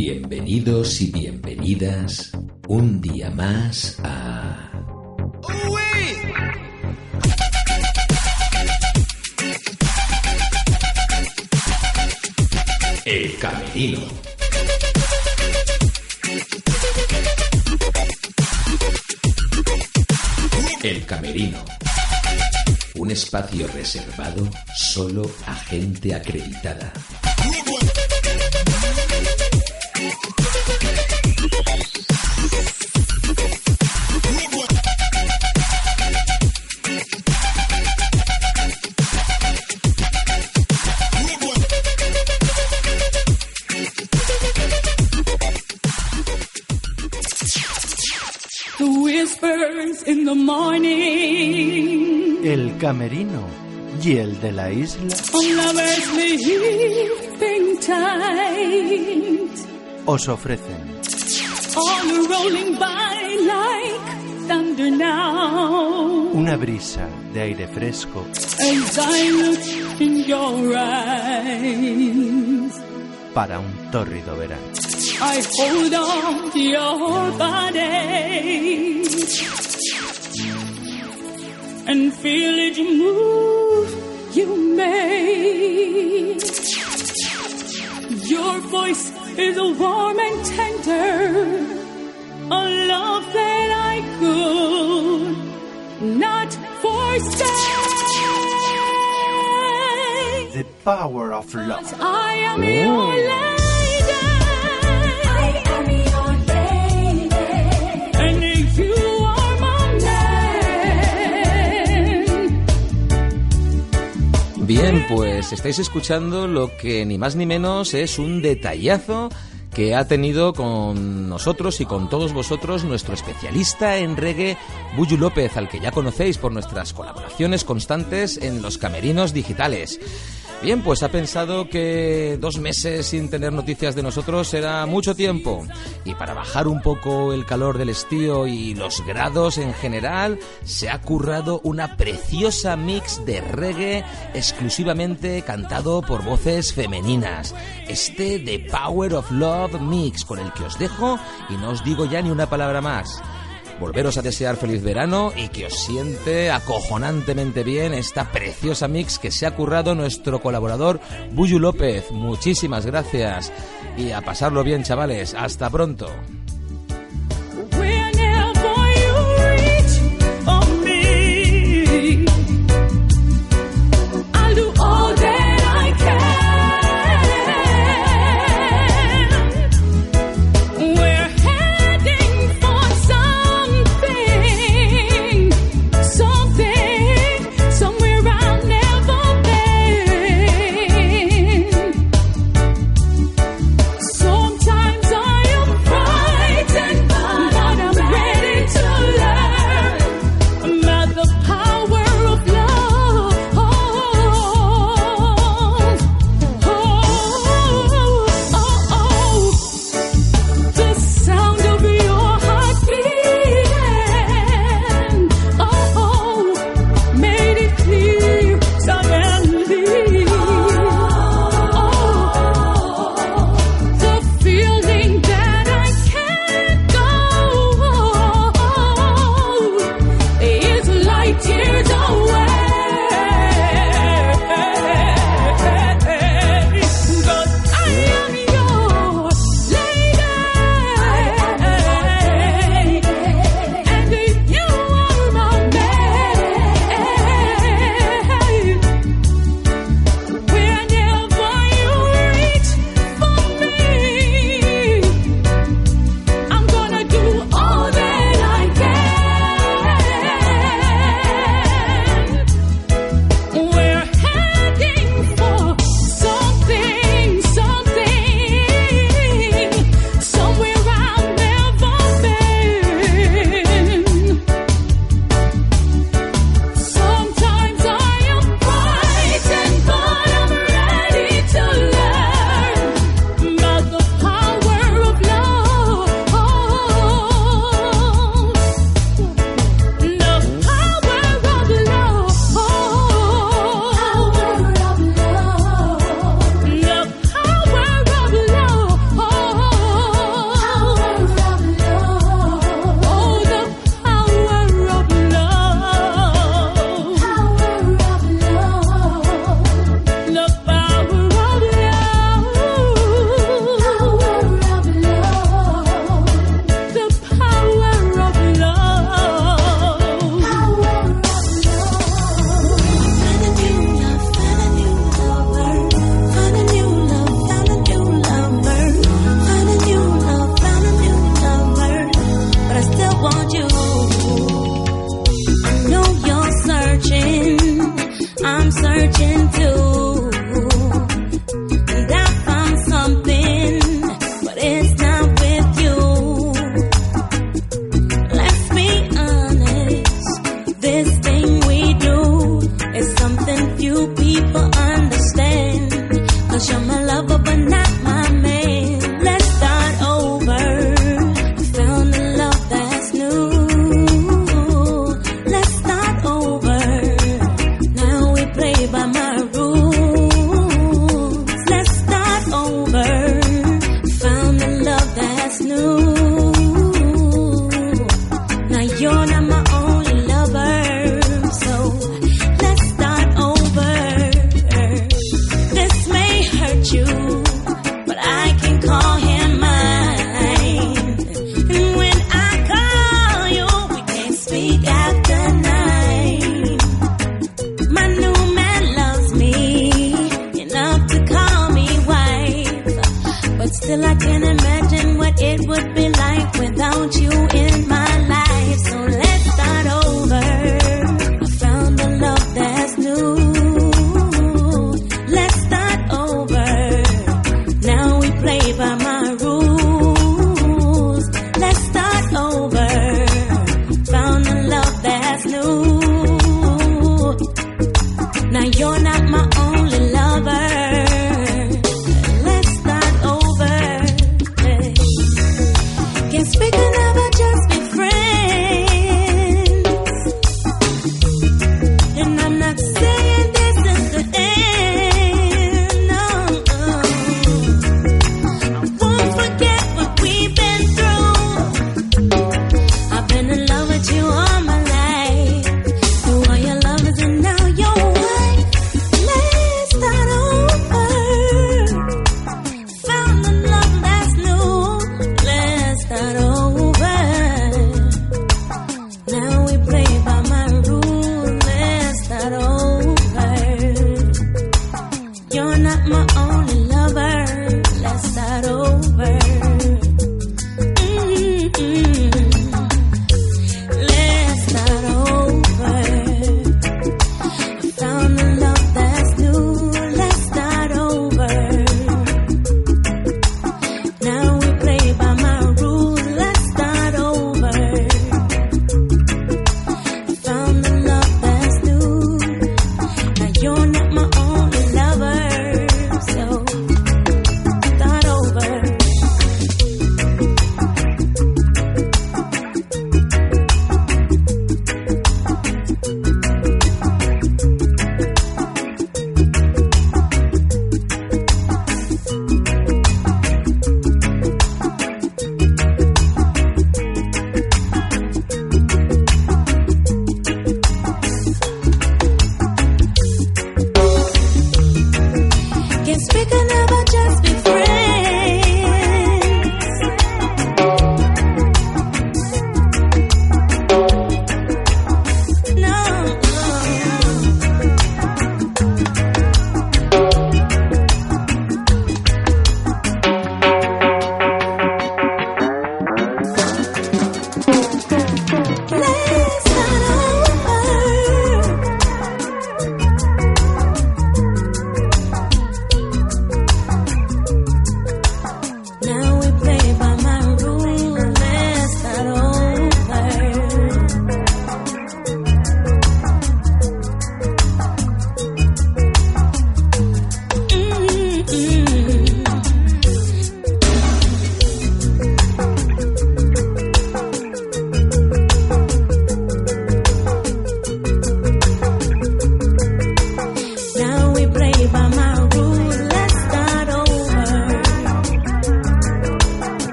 Bienvenidos y bienvenidas un día más a... El Camerino. El Camerino. Un espacio reservado solo a gente acreditada. el camerino y el de la isla. Os ofrecen. Una brisa de aire fresco. Para un tórrido verano. And feel each move you make. Your voice is warm and tender, a love that I could not forsake. The power of love. I am oh. your lady. Bien, pues estáis escuchando lo que ni más ni menos es un detallazo que ha tenido con nosotros y con todos vosotros nuestro especialista en reggae, Buyu López, al que ya conocéis por nuestras colaboraciones constantes en los camerinos digitales. Bien, pues ha pensado que dos meses sin tener noticias de nosotros era mucho tiempo. Y para bajar un poco el calor del estío y los grados en general, se ha currado una preciosa mix de reggae exclusivamente cantado por voces femeninas. Este The Power of Love Mix, con el que os dejo y no os digo ya ni una palabra más volveros a desear feliz verano y que os siente acojonantemente bien esta preciosa mix que se ha currado nuestro colaborador Buyu López. Muchísimas gracias y a pasarlo bien, chavales. Hasta pronto.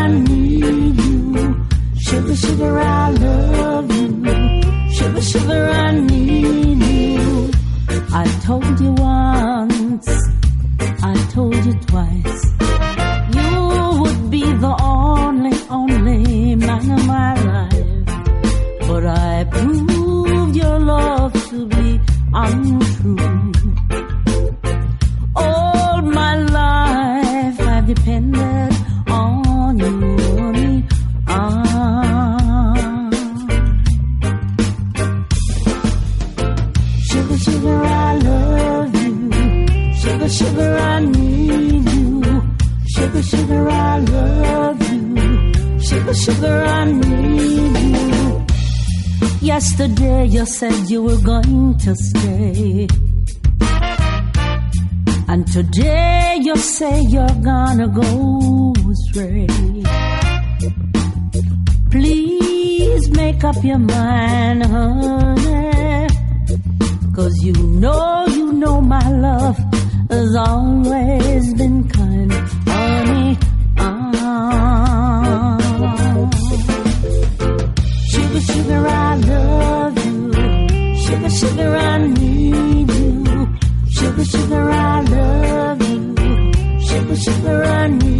I need you. Sugar, sugar, I love you. Sugar, sugar, I need you. I told you once, I told you twice. You would be the only, only man of my life. But I proved your love to be untrue. You said you were going to stay. And today you say you're gonna go astray. Please make up your mind, honey. Cause you know, you know my love has always been kind, honey. Ah. Sugar, sugar. Sugar, I need you. Sugar, sugar, I love you. Sugar, sugar, I need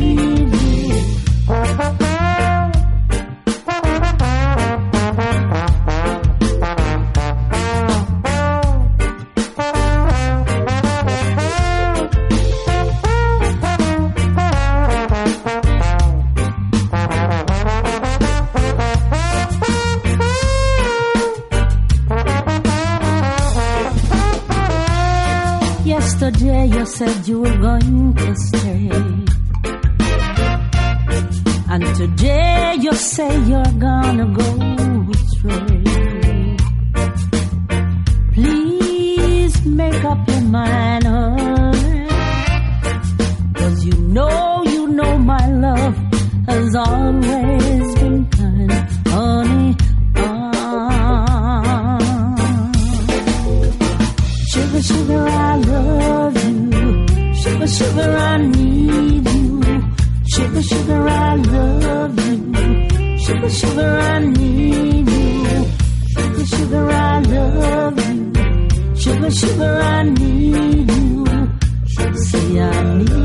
Yesterday you said you were going to stay. And today you say you're gonna go astray. Please make up your mind, Sugar, I need you. Sugar, sugar, I love you. Sugar, sugar, I need you. Say I need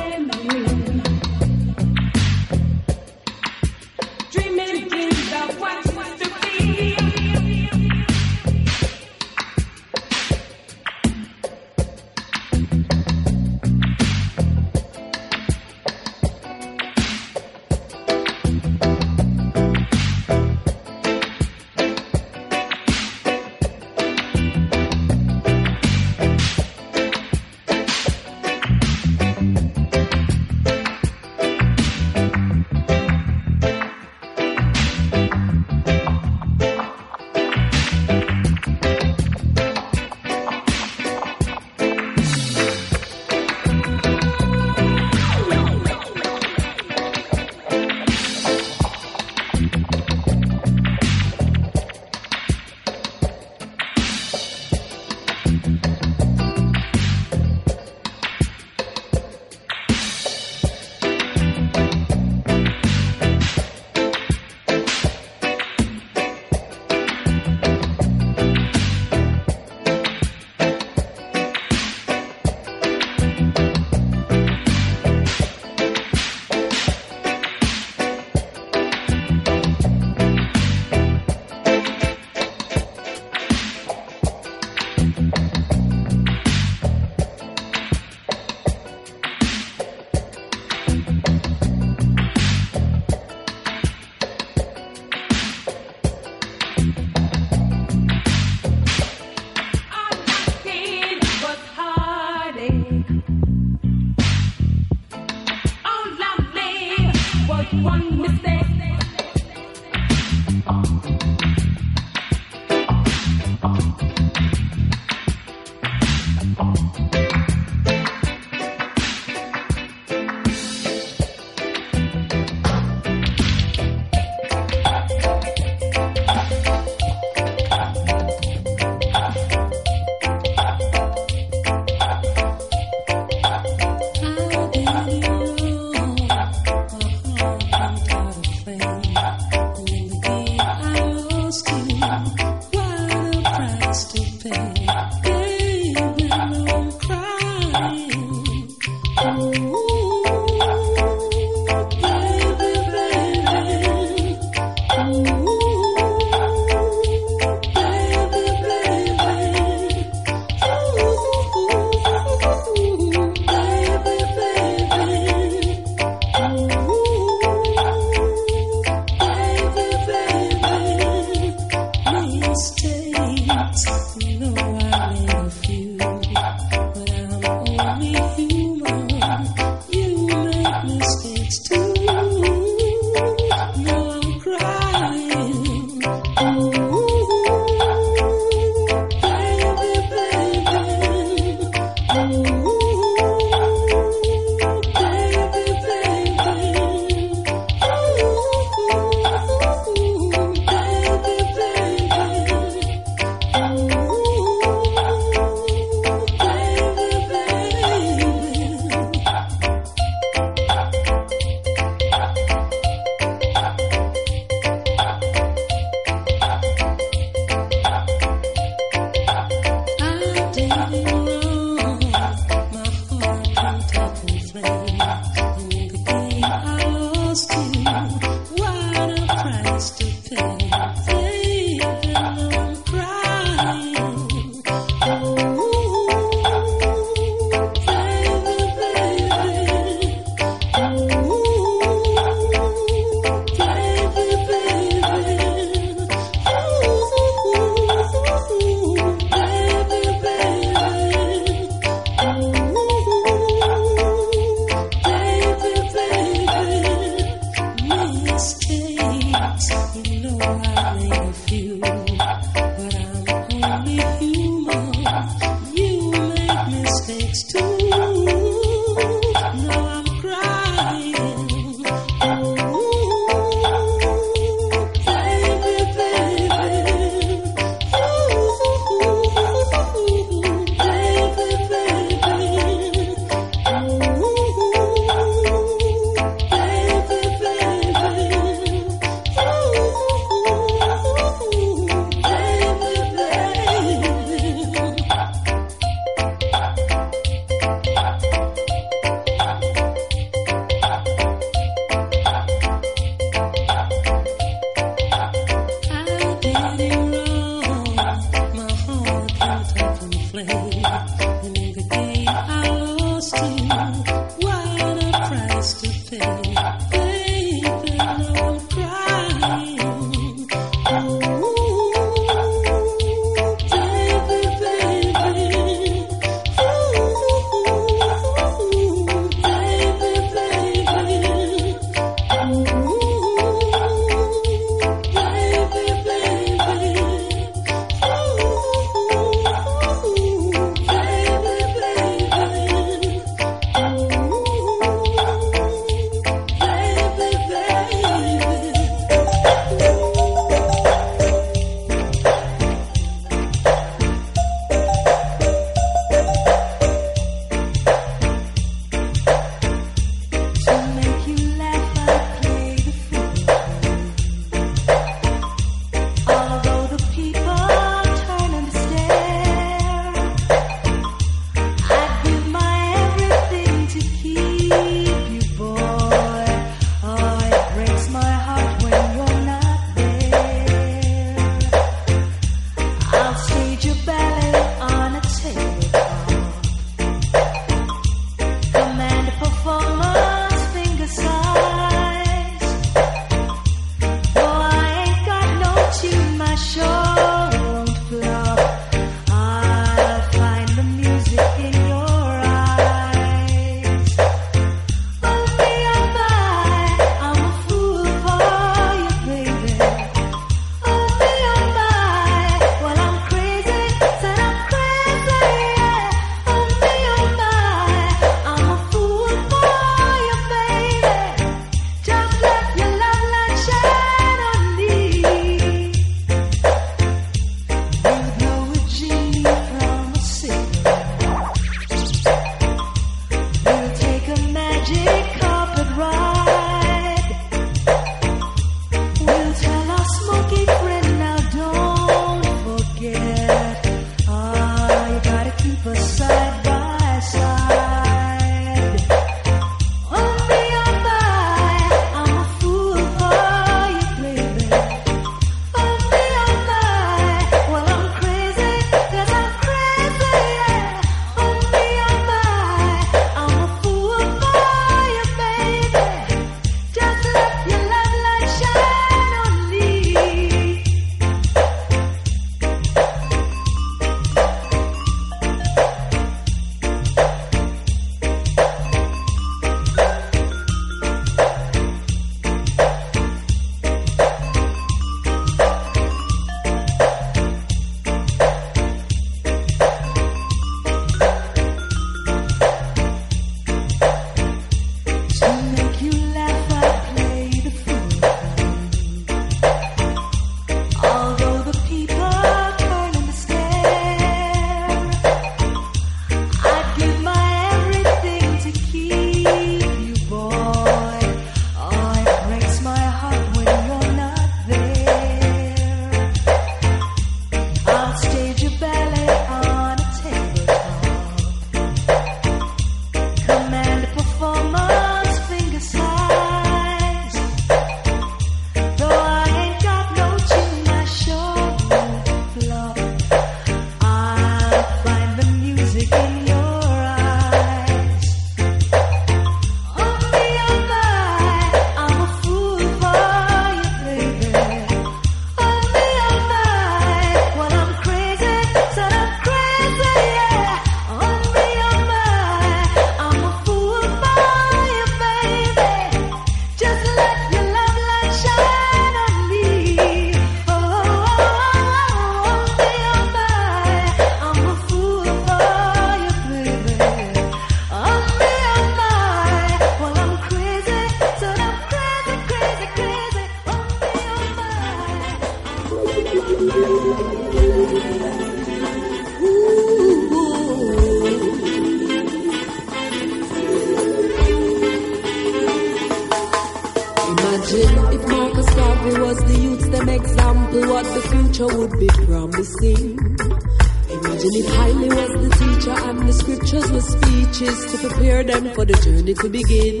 speeches to prepare them for the journey to begin.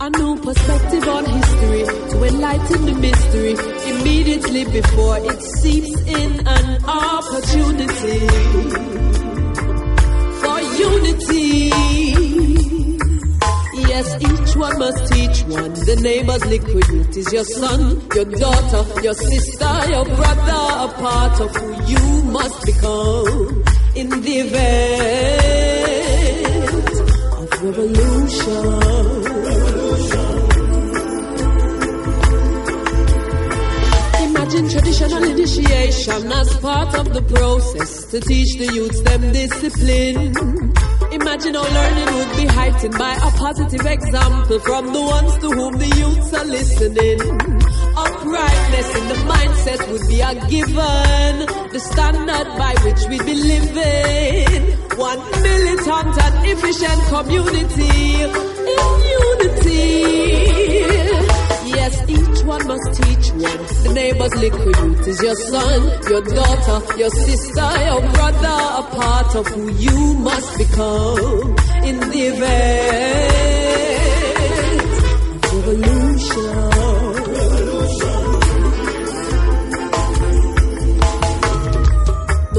A new perspective on history to enlighten the mystery immediately before it seeps in an opportunity for unity. Yes, each one must teach one. The neighbor's liquid is your son, your daughter, your sister, your brother, a part of who you must become in the event of revolution. Imagine traditional initiation as part of the process to teach the youths them discipline. Imagine how learning would be heightened by a positive example from the ones to whom the youths are listening. Uprightness in the mindset would be a given, the standard by which we'd be living. One militant and efficient community in unity. Yes, each one must teach one. The neighbor's liquid youth is your son, your daughter, your sister, your brother, a part of who you must become in the event of revolution.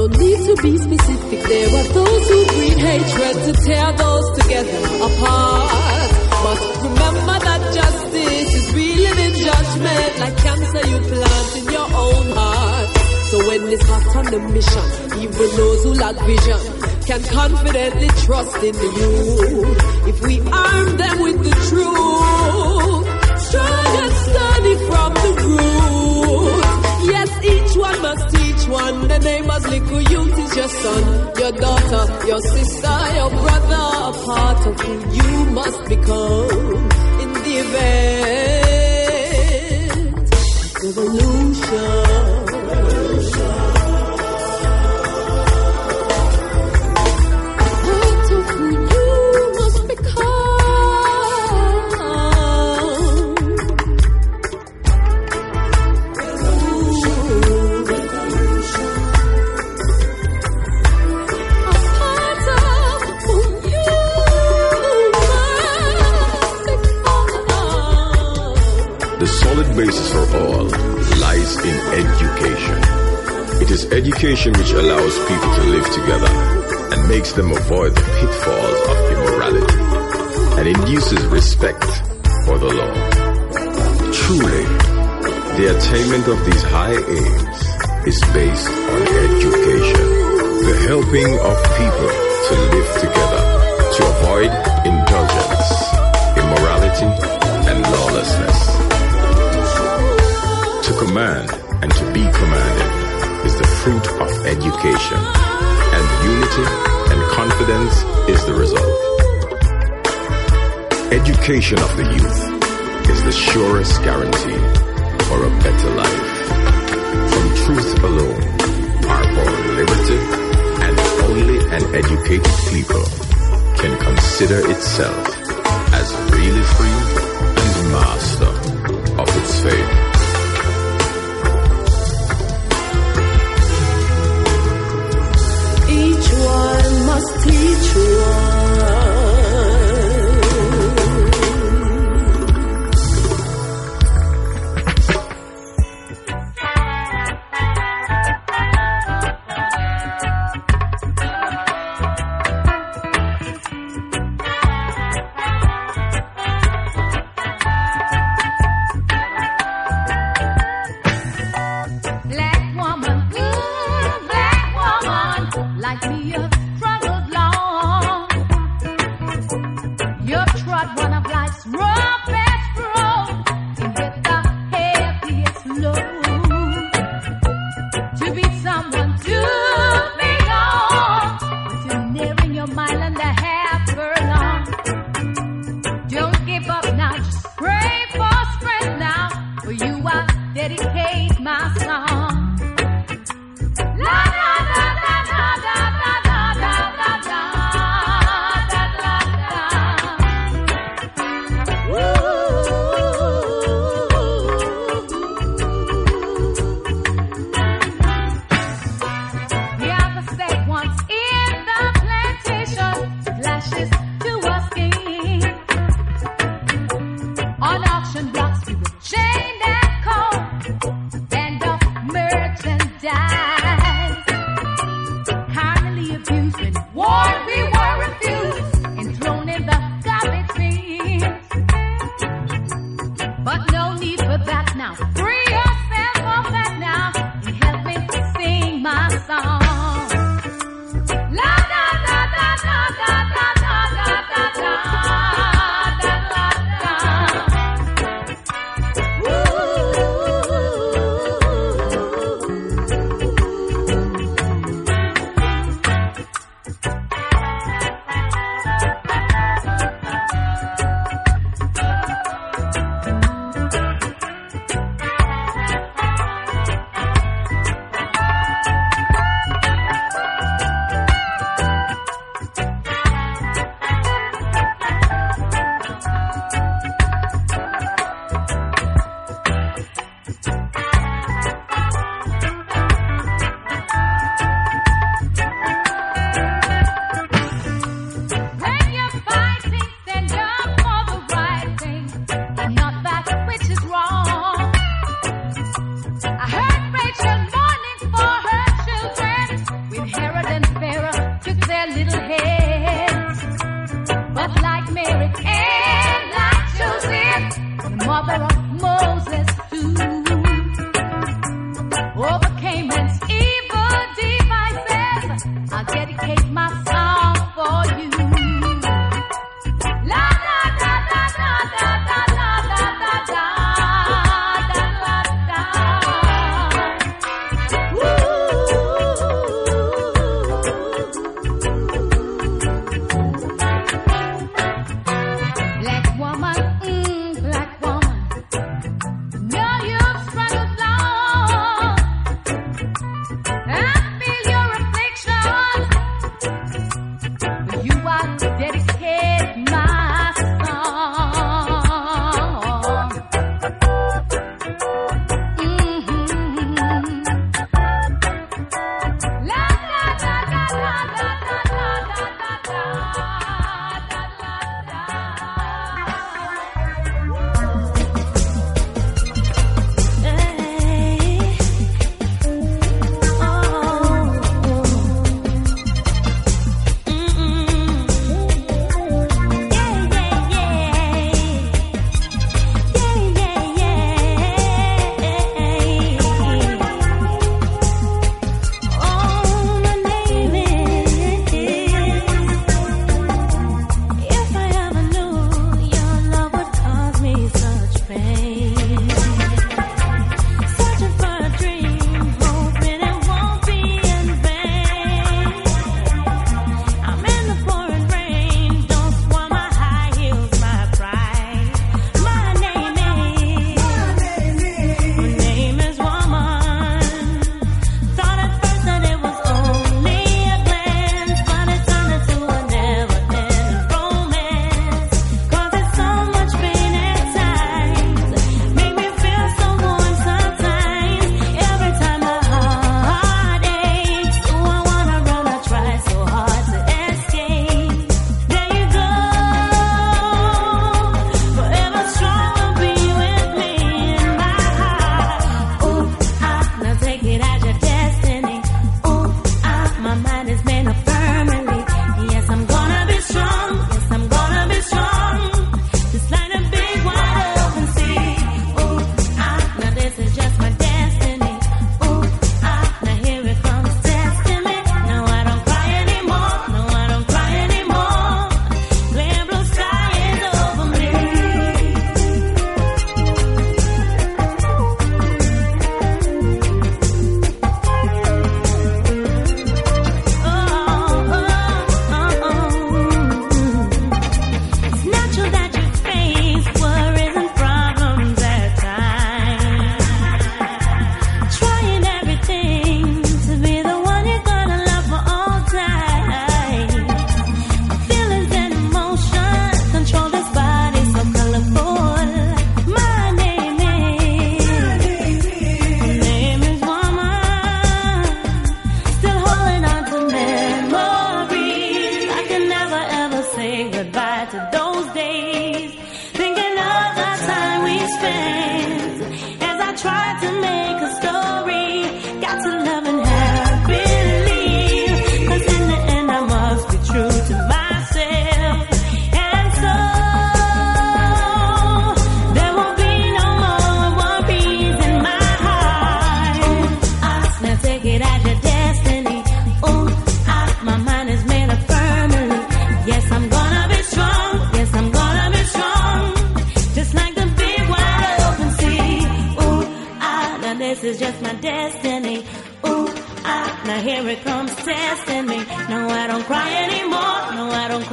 No need to be specific. There are those who breed hatred to tear those together apart. But remember that justice is real in judgment, like cancer you plant in your own heart. So when it's hot on the mission, even those who lack vision can confidently trust in you. If we arm them with the truth, strong and sturdy from the root. Yes, each one must one. The neighbor's little youth is your son, your daughter, your sister, your brother, a part of who you must become in the event revolution. In education. It is education which allows people to live together and makes them avoid the pitfalls of immorality and induces respect for the law. Truly, the attainment of these high aims is based on education, the helping of people to live together, to avoid command and to be commanded is the fruit of education, and unity and confidence is the result. Education of the youth is the surest guarantee for a better life. From truth alone are born liberty, and only an educated people can consider itself as really free and master of its fate. One must teach one.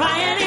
crying